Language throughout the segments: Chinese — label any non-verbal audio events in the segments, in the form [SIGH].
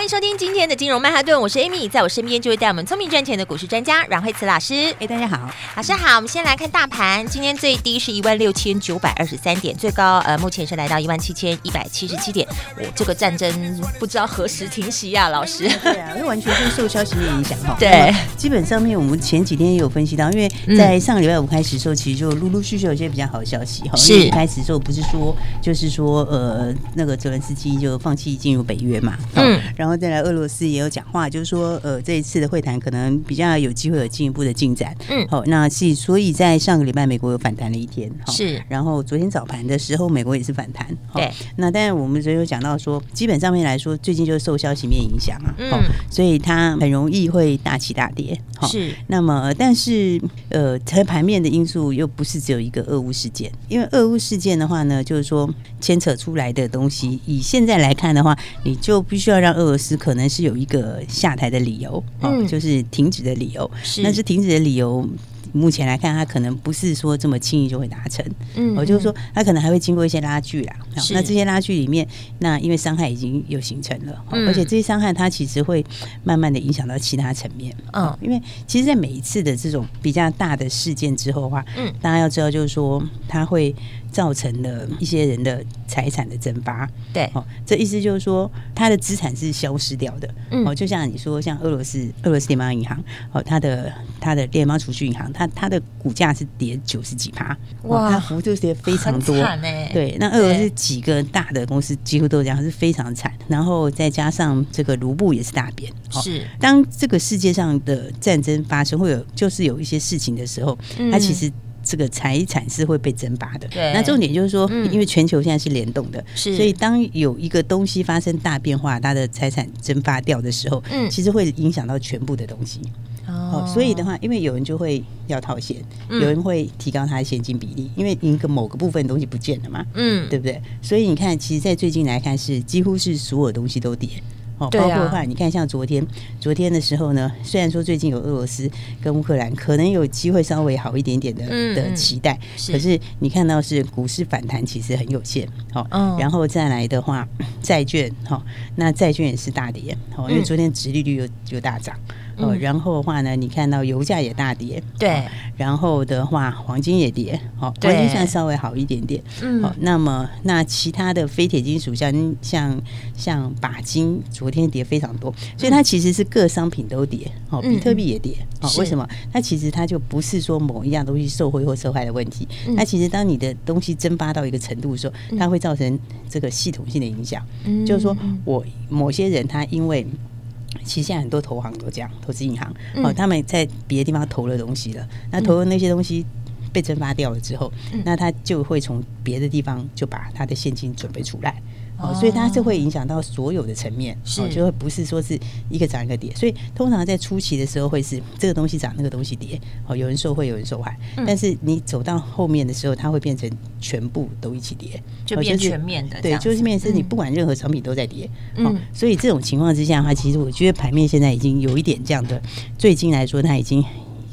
欢迎收听今天的金融曼哈顿，我是 Amy，在我身边就会带我们聪明赚钱的股市专家阮慧慈老师。哎，大家好，老师好。我们先来看大盘，今天最低是一万六千九百二十三点，最高呃目前是来到一万七千一百七十七点。我、哦、这个战争不知道何时停息呀、啊，老师。对啊，因为完全是受消息面影响哈。[LAUGHS] 对，基本上面我们前几天也有分析到，因为在上个礼拜五开始的时候，其实就陆陆续续有一些比较好的消息哈。是。一开始的时候不是说就是说呃那个泽连斯基就放弃进入北约嘛，嗯，然后再来俄罗斯。也有讲话，就是说，呃，这一次的会谈可能比较有机会有进一步的进展。嗯，好，那是所以在上个礼拜美国有反弹了一天，是。然后昨天早盘的时候，美国也是反弹。对。那但是我们昨天有讲到说，基本上面来说，最近就是受消息面影响啊，嗯，所以它很容易会大起大跌。是。那么，但是呃，在盘面的因素又不是只有一个俄乌事件，因为俄乌事件的话呢，就是说牵扯出来的东西，以现在来看的话，你就必须要让俄罗斯可能是有。一个下台的理由，嗯，就是停止的理由。是，但是停止的理由，目前来看，他可能不是说这么轻易就会达成。嗯，我就是说，他可能还会经过一些拉锯啦。那这些拉锯里面，那因为伤害已经有形成了，而且这些伤害它其实会慢慢的影响到其他层面。嗯，因为其实，在每一次的这种比较大的事件之后的话，嗯，大家要知道，就是说，它会。造成了一些人的财产的蒸发，对，哦，这意思就是说，他的资产是消失掉的，嗯，哦，就像你说，像俄罗斯俄罗斯联邦银行，哦，它的它的联邦储蓄银行，它它的股价是跌九十几趴，哇，它幅度是跌非常多，对，那俄罗斯几个大的公司几乎都这样，是非常惨，然后再加上这个卢布也是大贬，是，当这个世界上的战争发生，会有就是有一些事情的时候，它其实。这个财产是会被蒸发的。对，那重点就是说，因为全球现在是联动的，是，所以当有一个东西发生大变化，它的财产蒸发掉的时候，嗯，其实会影响到全部的东西。哦，所以的话，因为有人就会要套现，有人会提高他的现金比例，因为一个某个部分东西不见了嘛，嗯，对不对？所以你看，其实，在最近来看，是几乎是所有东西都跌。哦，包括的话，你看像昨天，昨天的时候呢，虽然说最近有俄罗斯跟乌克兰可能有机会稍微好一点点的的期待，可是你看到是股市反弹其实很有限。好，然后再来的话，债券哈，那债券也是大跌，哦，因为昨天殖利率又又大涨。哦，然后的话呢，你看到油价也大跌，对，然后的话黄金也跌，好，黄金算稍微好一点点，嗯，好，那么那其他的非铁金属像像像钯金昨天跌非常多，所以它其实是各商品都跌，哦，比特币也跌，哦，为什么？它其实它就不是说某一样东西受贿或受害的问题，它其实当你的东西蒸发到一个程度的时候，它会造成这个系统性的影响，就是说我某些人他因为。其实现在很多投行都这样，投资银行哦，他们在别的地方投了东西了，那投的那些东西被蒸发掉了之后，那他就会从别的地方就把他的现金准备出来。哦，所以它是会影响到所有的层面，哦，就会不是说是一个涨一个跌，所以通常在初期的时候会是这个东西涨，那个东西跌，哦，有人受惠，有人受害，但是你走到后面的时候，它会变成全部都一起跌，就变全面的，对，就是面是你不管任何产品都在跌，嗯，所以这种情况之下的话，其实我觉得盘面现在已经有一点这样的，最近来说它已经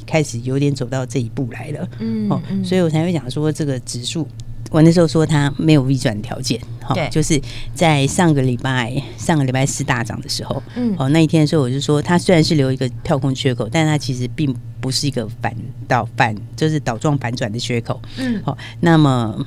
开始有点走到这一步来了，嗯，哦，所以我才会讲说这个指数。我那时候说它没有逆转条件，哈，就是在上个礼拜上个礼拜四大涨的时候，嗯，哦，那一天的时候我就说，它虽然是留一个跳空缺口，但它其实并不是一个反倒反，就是倒状反转的缺口，嗯，好，那么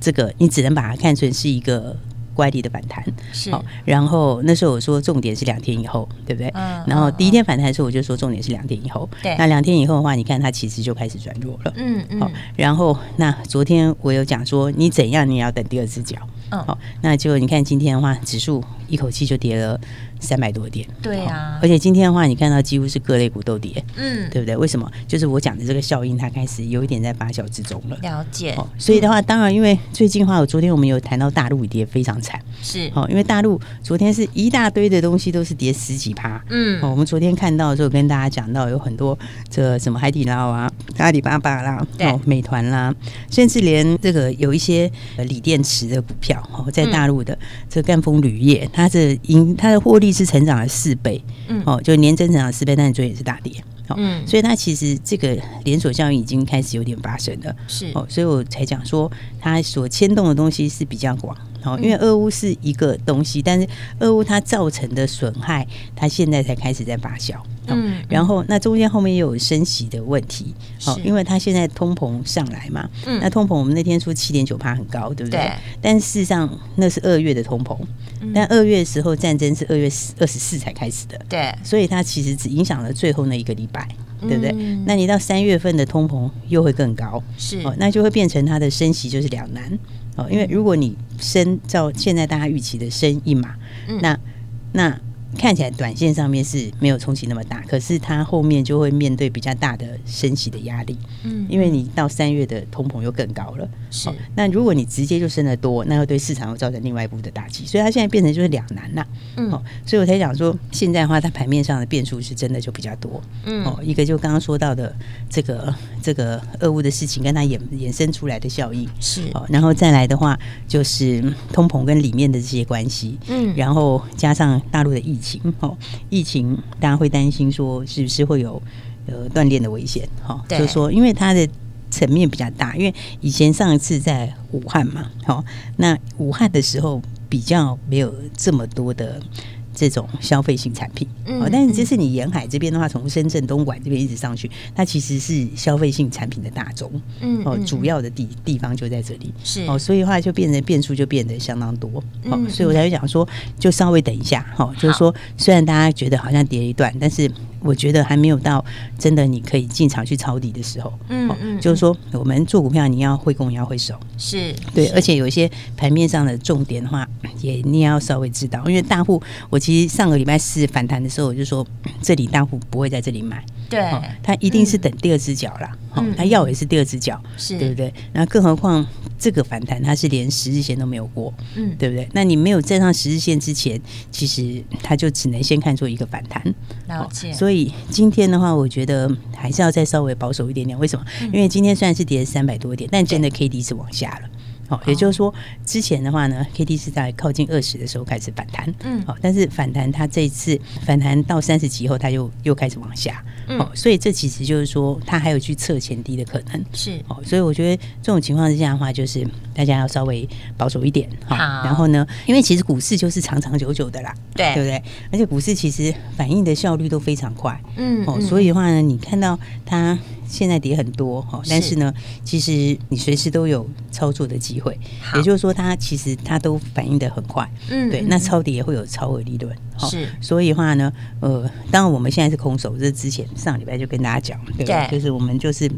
这个你只能把它看成是一个。乖离的反弹，好，然后那时候我说重点是两天以后，对不对？嗯。然后第一天反弹的时候，我就说重点是两天以后。对。那两天以后的话，你看它其实就开始转弱了。嗯嗯。好，然后那昨天我有讲说，你怎样你也要等第二只脚。嗯，好，那就你看今天的话，指数一口气就跌了。三百多点，对啊，而且今天的话，你看到几乎是各类股都跌，嗯，对不对？为什么？就是我讲的这个效应，它开始有一点在发酵之中了。了解。哦，所以的话，当然，因为最近的话，我昨天我们有谈到大陆跌非常惨，是。哦，因为大陆昨天是一大堆的东西都是跌十几趴，嗯，哦，我们昨天看到的时候跟大家讲到有很多这什么海底捞啊、阿里巴巴啦、哦、美团啦，甚至连这个有一些呃锂电池的股票哦，在大陆的这个赣锋铝业，它的盈它的获利是成长了四倍，嗯，哦，就年增长了四倍，但是昨天也是大跌，哦，嗯，所以它其实这个连锁效应已经开始有点发生了，是哦，所以我才讲说它所牵动的东西是比较广。哦，因为俄乌是一个东西，但是俄乌它造成的损害，它现在才开始在发酵。嗯，然后那中间后面又有升息的问题。好，因为它现在通膨上来嘛。嗯，那通膨我们那天说七点九趴很高，对不对？对。但事实上那是二月的通膨，但二月的时候战争是二月二十四才开始的。对。所以它其实只影响了最后那一个礼拜，对不对？那你到三月份的通膨又会更高。是。哦，那就会变成它的升息就是两难。哦，因为如果你升照现在大家预期的升一码，嗯、那那。看起来短线上面是没有冲击那么大，可是它后面就会面对比较大的升息的压力。嗯，因为你到三月的通膨又更高了。是，那如果你直接就升得多，那又对市场又造成另外一步的打击。所以它现在变成就是两难呐。嗯，哦所以我才讲说，现在的话，它盘面上的变数是真的就比较多。嗯，哦，一个就刚刚说到的这个这个俄乌的事情，跟它衍衍生出来的效应是。哦，然后再来的话，就是通膨跟里面的这些关系。嗯，然后加上大陆的疫情。情哦，疫情大家会担心说是不是会有呃断链的危险？哈，就是说因为它的层面比较大，因为以前上一次在武汉嘛，好，那武汉的时候比较没有这么多的。这种消费性产品，哦，但是这是你沿海这边的话，从深圳、东莞这边一直上去，它其实是消费性产品的大宗，嗯，哦，主要的地地方就在这里，是。哦，所以的话就变成变数就变得相当多，哦，所以我才会讲说，就稍微等一下，哈，就是说，虽然大家觉得好像跌一段，但是。我觉得还没有到真的你可以进场去抄底的时候，嗯嗯，就是说我们做股票你要会攻也要会守，是对，而且有一些盘面上的重点的话，也你也要稍微知道，因为大户我其实上个礼拜四反弹的时候，我就说这里大户不会在这里买，对，他一定是等第二只脚啦，嗯，他要也是第二只脚，是对不对？那更何况这个反弹它是连十日线都没有过，嗯，对不对？那你没有站上十日线之前，其实它就只能先看作一个反弹，了解，所以。所以今天的话，我觉得还是要再稍微保守一点点。为什么？因为今天虽然是跌三百多点，但真的 K D 是往下了。好，也就是说，之前的话呢，K D 是在靠近二十的时候开始反弹。嗯，好，但是反弹它这一次反弹到三十几后，它又又开始往下。嗯，所以这其实就是说，它还有去测前低的可能。是，哦，所以我觉得这种情况之下的话，就是大家要稍微保守一点。好，然后呢，因为其实股市就是长长久久的啦，对，对不对？而且股市其实反应的效率都非常快。嗯，哦，所以的话呢，你看到它。现在跌很多哈，但是呢，其实你随时都有操作的机会。也就是说，它其实它都反应的很快。嗯，对，那抄底也会有超额利润。是，所以的话呢，呃，当然我们现在是空手，这之前上礼拜就跟大家讲，对，对，就是我们就是，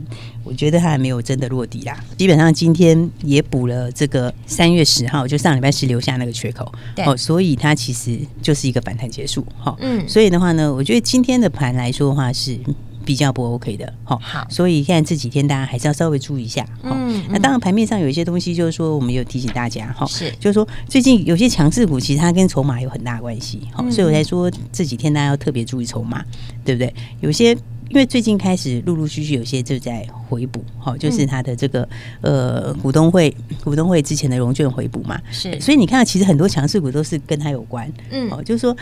我觉得它还没有真的落地啦。基本上今天也补了这个三月十号，就上礼拜是留下那个缺口。对，哦，所以它其实就是一个反弹结束。哈，嗯，所以的话呢，我觉得今天的盘来说的话是。比较不 OK 的，好，所以现在这几天大家还是要稍微注意一下，嗯，那当然盘面上有一些东西，就是说我们有提醒大家，哈，是，就是说最近有些强势股，其实它跟筹码有很大关系，好，所以我才说这几天大家要特别注意筹码，对不对？有些因为最近开始陆陆续续有些就在回补，好，就是它的这个呃股东会股东会之前的融券回补嘛，是，所以你看到其实很多强势股都是跟它有关，嗯，好，就是说。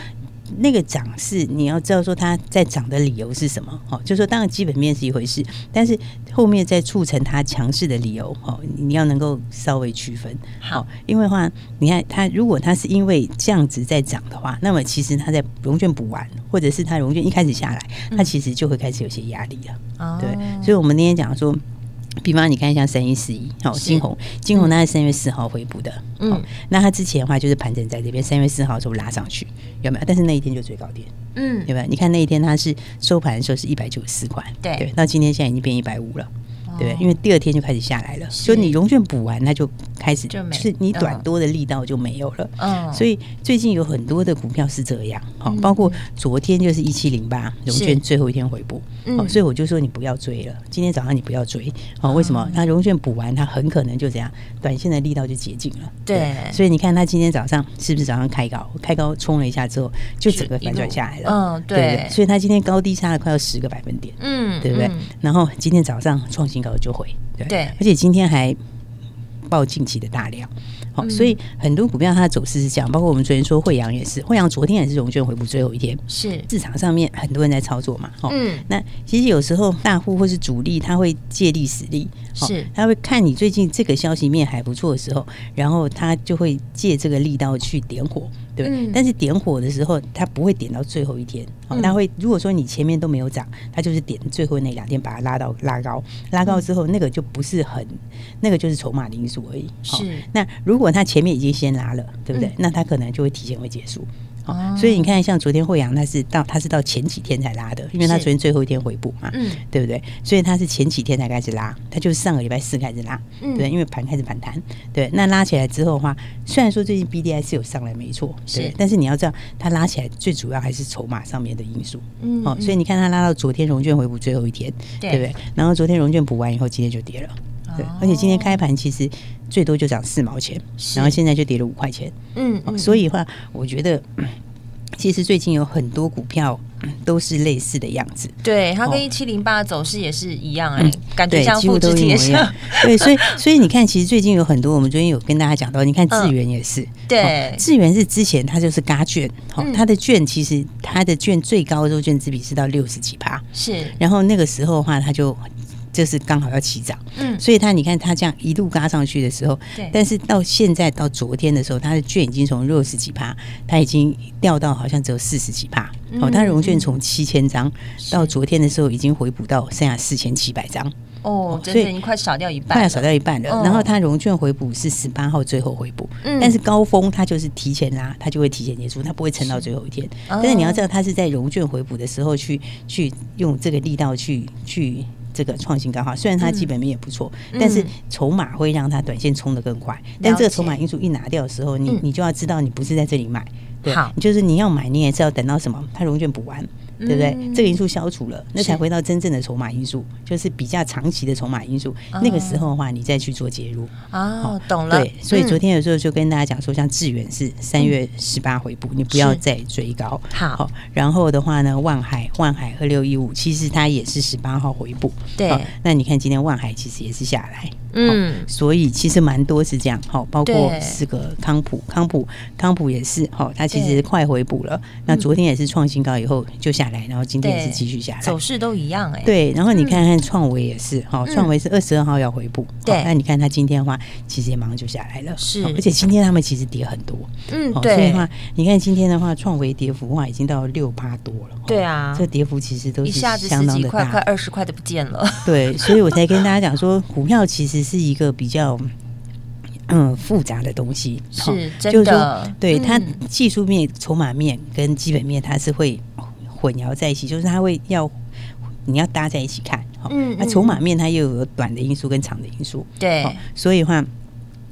那个涨势，你要知道说它在涨的理由是什么？哦，就是说当然基本面是一回事，但是后面在促成它强势的理由，哦，你要能够稍微区分。好，因为话你看它，如果它是因为这样子在涨的话，那么其实它在融券补完，或者是它融券一开始下来，它其实就会开始有些压力了。哦，对，所以我们那天讲说。比方你看一下三一四一，好，金红，金红它是三月四号回补的，嗯，那它之前的话就是盘整在这边，三月四号的时候拉上去，有没有？但是那一天就最高点，嗯，有没有？你看那一天它是收盘的时候是一百九十四块，对，对，到今天现在已经变一百五了，对，因为第二天就开始下来了，所以你融券补完，它就开始就是你短多的力道就没有了。嗯，所以最近有很多的股票是这样，好，包括昨天就是一七零八融券最后一天回补，哦，所以我就说你不要追了，今天早上你不要追，哦，为什么？它融券补完，它很可能就这样，短线的力道就解禁了。对，所以你看它今天早上是不是早上开高，开高冲了一下之后，就整个反转下来了。嗯，对，所以它今天高低差了快要十个百分点，嗯，对不对？然后今天早上创新。就回对，对，而且今天还报近期的大量，好、嗯，所以很多股票它的走势是这样，包括我们昨天说惠阳也是，惠阳昨天也是融券回补最后一天，是。市场上面很多人在操作嘛，嗯，那其实有时候大户或是主力他会借力使力，是。他会看你最近这个消息面还不错的时候，然后他就会借这个力道去点火。对，嗯、但是点火的时候，它不会点到最后一天，哦，它会如果说你前面都没有涨，它就是点最后那两天把它拉到拉高，拉高之后那个就不是很，那个就是筹码的因素而已。是，那如果它前面已经先拉了，对不对？嗯、那它可能就会提前会结束。哦，所以你看，像昨天惠阳，他是到他是到前几天才拉的，因为他昨天最后一天回补嘛，嗯，对不对？所以他是前几天才开始拉，他就是上个礼拜四开始拉，嗯，对，因为盘开始反弹，对，那拉起来之后的话，虽然说最近 BDI 是有上来没错，对，是但是你要知道，它拉起来最主要还是筹码上面的因素，嗯，哦，所以你看它拉到昨天融券回补最后一天，对，对不对？然后昨天融券补完以后，今天就跌了，对，而且今天开盘其实最多就涨四毛钱，然后现在就跌了五块钱，嗯，嗯，所以的话，我觉得。其实最近有很多股票都是类似的样子，对，它跟一七零八的走势也是一样哎，感觉像复制贴上。对，所以 [LAUGHS] 所以你看，其实最近有很多，我们昨天有跟大家讲到，你看智源也是，对，智源是之前它就是嘎券，好，它的券其实它的券最高的时候券资比是到六十几趴，是，然后那个时候的话，它就。就是刚好要起涨，嗯，所以他你看他这样一路嘎上去的时候，对，但是到现在到昨天的时候，他的券已经从六十几趴，他已经掉到好像只有四十几趴，哦，他融券从七千张到昨天的时候已经回补到剩下四千七百张，哦，所以已经快少掉一半，快要少掉一半了。然后他融券回补是十八号最后回补，嗯，但是高峰他就是提前拉，他就会提前结束，他不会撑到最后一天。但是你要知道，他是在融券回补的时候去去用这个力道去去。这个创新高哈，虽然它基本面也不错，嗯、但是筹码会让它短线冲得更快。嗯、但这个筹码因素一拿掉的时候，你你就要知道，你不是在这里买，对，好就是你要买，你也是要等到什么？它融券补完。对不对？这个因素消除了，那才回到真正的筹码因素，就是比较长期的筹码因素。那个时候的话，你再去做介入。哦，懂了。对，所以昨天有时候就跟大家讲说，像智原是三月十八回补，你不要再追高。好，然后的话呢，万海万海二六一五，其实它也是十八号回补。对，那你看今天万海其实也是下来。嗯，所以其实蛮多是这样。好，包括四个康普，康普康普也是。好，它其实快回补了。那昨天也是创新高以后就下来，然后今天也是继续下来，走势都一样哎。对，然后你看看创维也是，哈，创维是二十二号要回补，对。那你看它今天的话，其实也马上就下来了，是。而且今天他们其实跌很多，嗯，对。所以的话，你看今天的话，创维跌幅的话已经到六趴多了，对啊，这跌幅其实都是相当的大，快二十块都不见了。对，所以我才跟大家讲说，股票其实。是一个比较嗯复杂的东西，是真的。对它技术面、筹码面跟基本面，它是会混淆在一起，就是它会要你要搭在一起看。嗯，那筹码面它又有短的因素跟长的因素，对。所以的话，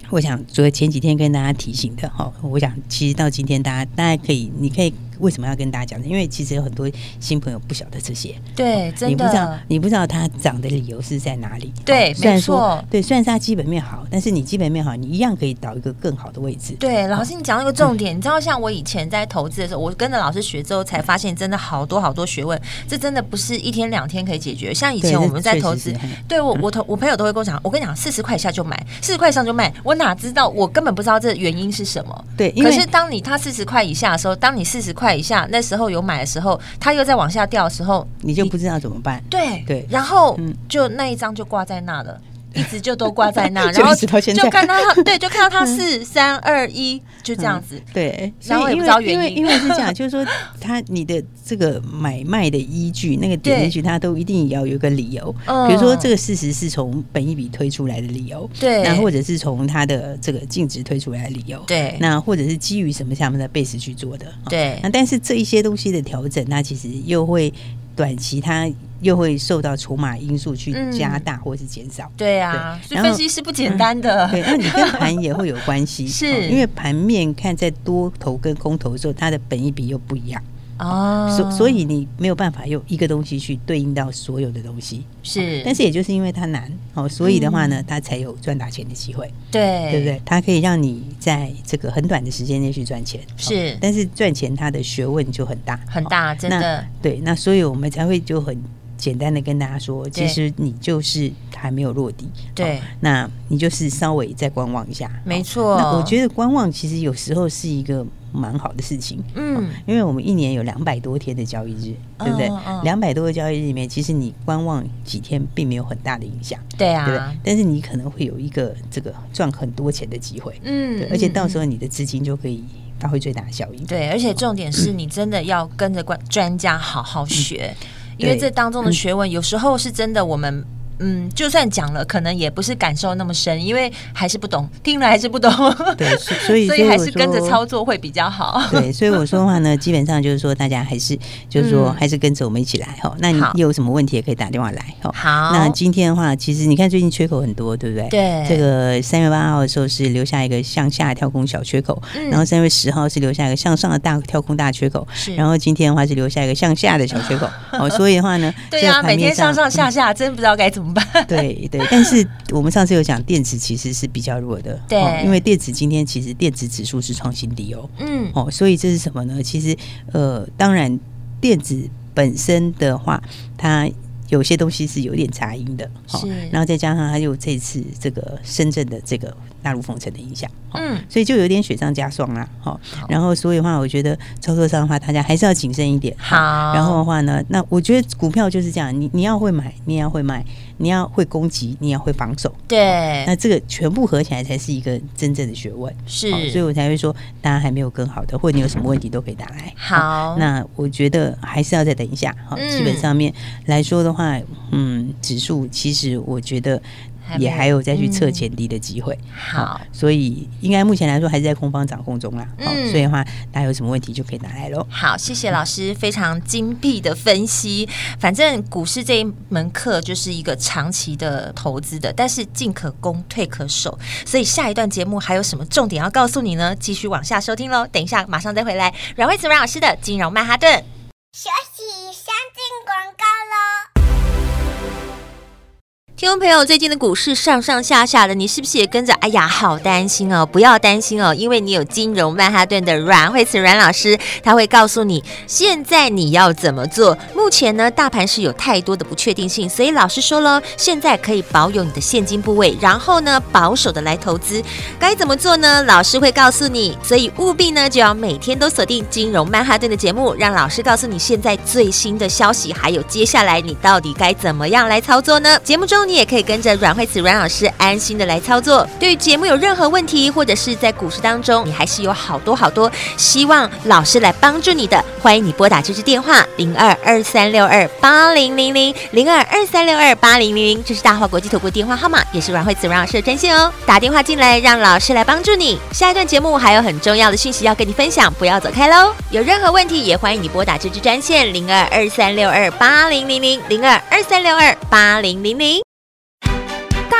我想，昨前几天跟大家提醒的哈，我想其实到今天，大家大家可以，你可以。为什么要跟大家讲呢？因为其实有很多新朋友不晓得这些，对，真的，你不知道，你不知道它涨的理由是在哪里。对，没错，对，虽然是它基本面好，但是你基本面好，你一样可以导一个更好的位置。对，老师，你讲那个重点，你知道，像我以前在投资的时候，我跟着老师学之后，才发现真的好多好多学问，这真的不是一天两天可以解决。像以前我们在投资，对我我投我朋友都会跟我讲，我跟你讲，四十块以下就买，四十块以上就卖。我哪知道，我根本不知道这原因是什么。对，可是当你它四十块以下的时候，当你四十块以下那时候。有买的时候，它又在往下掉的时候，你就不知道怎么办。对对，然后就那一张就挂在那了。一直就都挂在那，[LAUGHS] 然后就看到他，[LAUGHS] 对，就看到他四三二一，就这样子。对，然后也不知道原因，因为是这样，就是说他你的这个买卖的依据，那个点进去，他都一定要有个理由。比如说这个事实是从本一笔推出来的理由，对，那或者是从他的这个净值推出来的理由，对，那或者是基于什么下面的 base 去做的，对。那但是这一些东西的调整，那其实又会短期它。又会受到筹码因素去加大或是减少。对啊，所以分析是不简单的。对，那你跟 [LAUGHS] 盘也会有关系，是因为盘面看在多头跟空头的时候，它的本益比又不一样。哦，所所以你没有办法用一个东西去对应到所有的东西，是。但是也就是因为它难哦，所以的话呢，它才有赚大钱的机会，对，对不对？它可以让你在这个很短的时间内去赚钱，是。但是赚钱它的学问就很大，很大，真的。对，那所以我们才会就很简单的跟大家说，其实你就是还没有落地，对，那你就是稍微再观望一下，没错。那我觉得观望其实有时候是一个。蛮好的事情，嗯，因为我们一年有两百多天的交易日，对不对？两百多个交易日里面，其实你观望几天并没有很大的影响，对啊，对不对？但是你可能会有一个这个赚很多钱的机会，嗯，对，而且到时候你的资金就可以发挥最大的效益。对，而且重点是你真的要跟着专专家好好学，因为这当中的学问有时候是真的我们。嗯，就算讲了，可能也不是感受那么深，因为还是不懂，听了还是不懂。对，所以 [LAUGHS] 所以还是跟着操作会比较好。对，[LAUGHS] 所以我说的话呢，基本上就是说，大家还是就是说，还是跟着我们一起来哈。那你有什么问题也可以打电话来哈。好，那今天的话，其实你看最近缺口很多，对不对？对。这个三月八号的时候是留下一个向下跳空小缺口，然后三月十号是留下一个向上的大跳空大缺口，是。然后今天的话是留下一个向下的小缺口。[LAUGHS] 哦，所以的话呢，对啊，每天上上下下，真不知道该怎么。[LAUGHS] 对对，但是我们上次有讲电子其实是比较弱的，对，因为电子今天其实电子指数是创新低哦，嗯，哦，所以这是什么呢？其实呃，当然电子本身的话，它有些东西是有点杂音的，好，然后再加上它有这次这个深圳的这个纳入封城的影响，嗯，所以就有点雪上加霜啦，好，然后所以的话，我觉得操作上的话，大家还是要谨慎一点，好，然后的话呢，那我觉得股票就是这样，你你要会买，你也要会卖。你要会攻击，你要会防守，对，那这个全部合起来才是一个真正的学问。是，所以我才会说，大家还没有更好的，或者你有什么问题都可以打来。好，那我觉得还是要再等一下。好，基本上面来说的话，嗯，指数其实我觉得。也还有再去测前低的机会，嗯，好，所以应该目前来说还是在空方掌控中啦。嗯，所以的话，大家有什么问题就可以拿来喽。好，谢谢老师非常精辟的分析。反正股市这一门课就是一个长期的投资的，但是进可攻，退可守。所以下一段节目还有什么重点要告诉你呢？继续往下收听喽。等一下马上再回来，阮惠慈阮老师的金融曼哈顿。听众朋友，最近的股市上上下下的，你是不是也跟着？哎呀，好担心哦！不要担心哦，因为你有金融曼哈顿的阮蕙慈阮老师，他会告诉你现在你要怎么做。目前呢，大盘是有太多的不确定性，所以老师说了，现在可以保有你的现金部位，然后呢，保守的来投资。该怎么做呢？老师会告诉你，所以务必呢，就要每天都锁定金融曼哈顿的节目，让老师告诉你现在最新的消息，还有接下来你到底该怎么样来操作呢？节目中。你也可以跟着阮蕙慈阮老师安心的来操作。对于节目有任何问题，或者是在股市当中，你还是有好多好多希望老师来帮助你的，欢迎你拨打这支电话零二二三六二八零零零零二二三六二八零零零，这是大华国际投顾电话号码，也是阮蕙慈阮老师的专线哦。打电话进来，让老师来帮助你。下一段节目还有很重要的讯息要跟你分享，不要走开喽。有任何问题，也欢迎你拨打这支专线零二二三六二八零零零零二二三六二八零零零。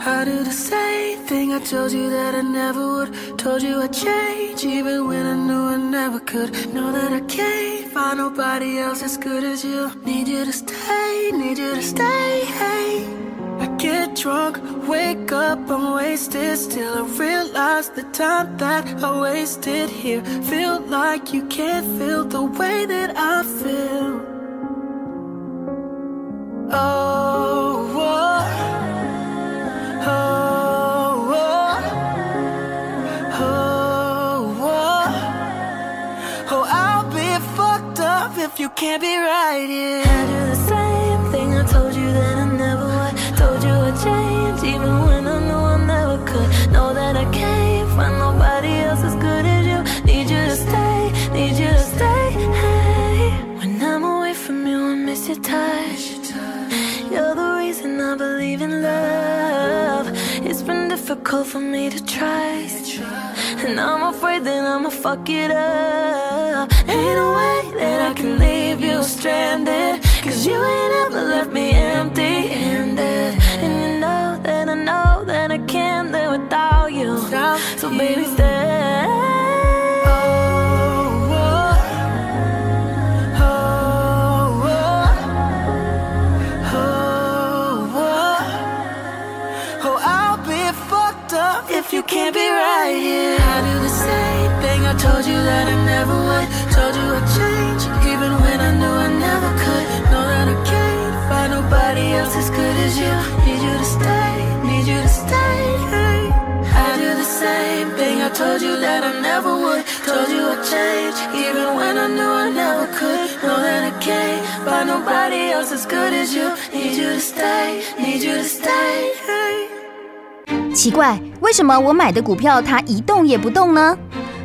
I do the same thing I told you that I never would. Told you I'd change even when I knew I never could. Know that I can't find nobody else as good as you. Need you to stay, need you to stay. Hey. I get drunk, wake up, I'm wasted. Still, I realize the time that I wasted here. Feel like you can't feel the way that I feel. Oh. You can't be right, here. I do the same thing I told you that I never would. Told you I'd change, even when I knew I never could. Know that I can't find nobody else as good as you. Need you to stay, need you to stay. Hey, when I'm away from you, I miss your touch. You're the reason I believe in love. It's been difficult for me to trust. And I'm afraid that I'ma fuck it up. Ain't no way that I can leave you stranded. Cause you ain't ever left me empty handed. And you know that I know that I can't live without you. So baby, stay. Oh, oh, oh. Oh, I'll be fucked up if you can't be right here, that I never would. Told you I'd change, even when I knew I never could. Know that I can't find nobody else as good as you. Need you to stay, need you to stay. I do the same thing. I told you that I never would. Told you I'd change, even when I knew I never could. Know that I can't find nobody else as good as you. Need you to stay, need you to stay. 奇怪，为什么我买的股票它一动也不动呢？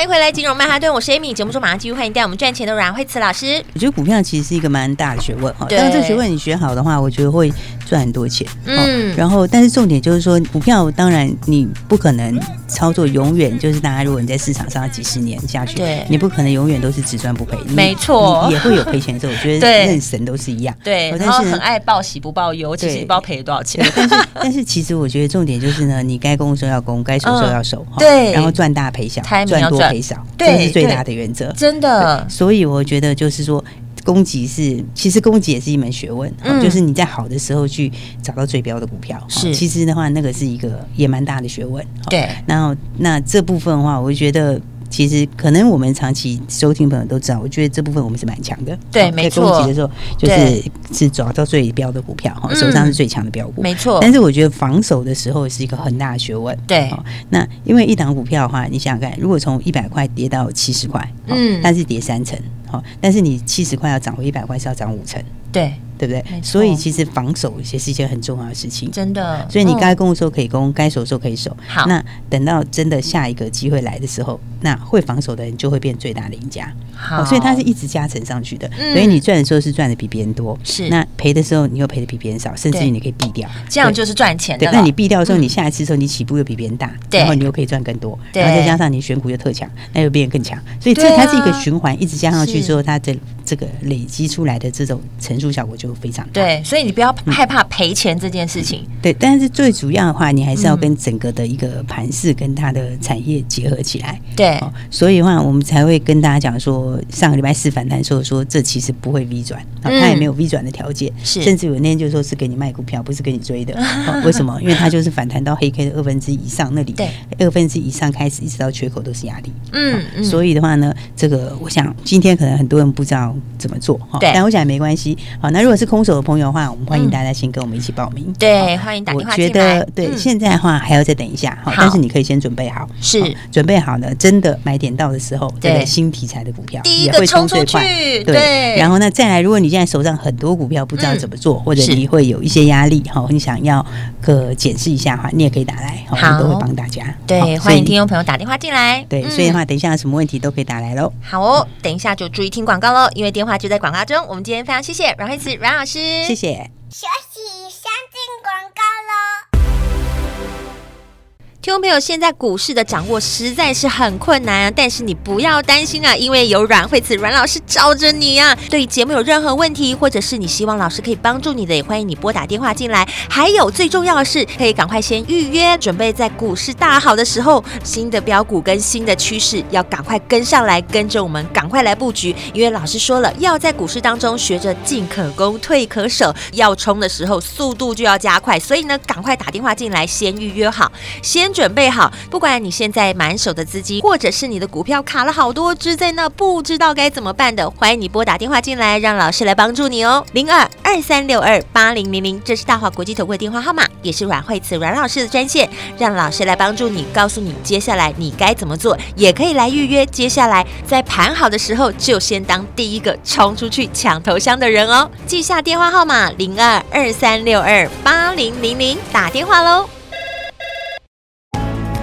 欢迎回来，金融曼哈顿，我是 Amy。节目中马上继续欢迎带我们赚钱的阮慧慈老师。我觉得股票其实是一个蛮大的学问哈，但是这个学问你学好的话，我觉得会赚很多钱。嗯，然后但是重点就是说，股票当然你不可能操作永远就是大家如果你在市场上几十年下去，对，你不可能永远都是只赚不赔。没错，也会有赔钱的时候。我觉得任神都是一样。对，然后很爱报喜不报忧，其实不知道赔了多少钱。但是 [LAUGHS] 但是其实我觉得重点就是呢，你该攻的时候要攻，该守的时候要守。[LAUGHS] 对，然后赚大赔小，赚多。赔少，这是最大的原则，真的。所以我觉得就是说，攻击是其实攻击也是一门学问，嗯、就是你在好的时候去找到最标的股票。是，其实的话，那个是一个也蛮大的学问。对，然后那这部分的话，我觉得其实可能我们长期收听朋友都知道，我觉得这部分我们是蛮强的。对，没错。在攻击的时候，就是是抓到最标的股票，哈，手上是最强的标股，没错。但是我觉得防守的时候是一个很大的学问。对，那因为一档股票的话，你想想看，如果从一百块跌到七十块，嗯，但是跌三成。好，但是你七十块要涨回一百块，是要涨五成。对。对不对？所以其实防守也是一件很重要的事情，真的。所以你该攻的时候可以攻，该守的时候可以守。好，那等到真的下一个机会来的时候，那会防守的人就会变最大的赢家。好，所以它是一直加成上去的。所以你赚的时候是赚的比别人多，是。那赔的时候你又赔的比别人少，甚至于你可以避掉，这样就是赚钱的。对，那你避掉的时候，你下一次的时候你起步又比别人大，然后你又可以赚更多。然后再加上你选股又特强，那又变得更强。所以这它是一个循环，一直加上去之后，它这这个累积出来的这种乘数效果就非常大。对。所以你不要害怕赔钱这件事情，对。但是最主要的话，你还是要跟整个的一个盘势跟它的产业结合起来。对。所以的话，我们才会跟大家讲说，上个礼拜四反弹，说说这其实不会 V 转，它也没有 V 转的条件。是。甚至有那天就说是给你卖股票，不是给你追的。[LAUGHS] 为什么？因为它就是反弹到黑 K 的二分之一以上那里。对。二分之一以上开始，一直到缺口都是压力。嗯。所以的话呢，这个我想今天可能很多人不知道怎么做。对。但我想也没关系。好，那如果是空手的朋友的话。我们欢迎大家先跟我们一起报名。对，欢迎打电话进来。我觉得对，现在的话还要再等一下，好，但是你可以先准备好，是准备好了，真的买点到的时候，对新题材的股票也会冲最快。对，然后呢，再来，如果你现在手上很多股票不知道怎么做，或者你会有一些压力，哈，你想要个检视一下哈，你也可以打来，我们都会帮大家。对，欢迎听众朋友打电话进来。对，所以的话，等一下有什么问题都可以打来喽。好哦，等一下就注意听广告喽，因为电话就在广告中。我们今天非常谢谢阮慧慈阮老师，谢谢。听众朋友，现在股市的掌握实在是很困难啊，但是你不要担心啊，因为有阮慧慈阮老师罩着你啊。对节目有任何问题，或者是你希望老师可以帮助你的，也欢迎你拨打电话进来。还有最重要的是，可以赶快先预约，准备在股市大好的时候，新的标股跟新的趋势要赶快跟上来，跟着我们赶快来布局。因为老师说了，要在股市当中学着进可攻，退可守，要冲的时候速度就要加快。所以呢，赶快打电话进来，先预约好，先。准备好，不管你现在满手的资金，或者是你的股票卡了好多只在那，不知道该怎么办的，欢迎你拨打电话进来，让老师来帮助你哦。零二二三六二八零零零，这是大华国际投顾电话号码，也是阮慧慈阮老师的专线，让老师来帮助你，告诉你接下来你该怎么做，也可以来预约。接下来在盘好的时候，就先当第一个冲出去抢头香的人哦。记下电话号码零二二三六二八零零零，打电话喽。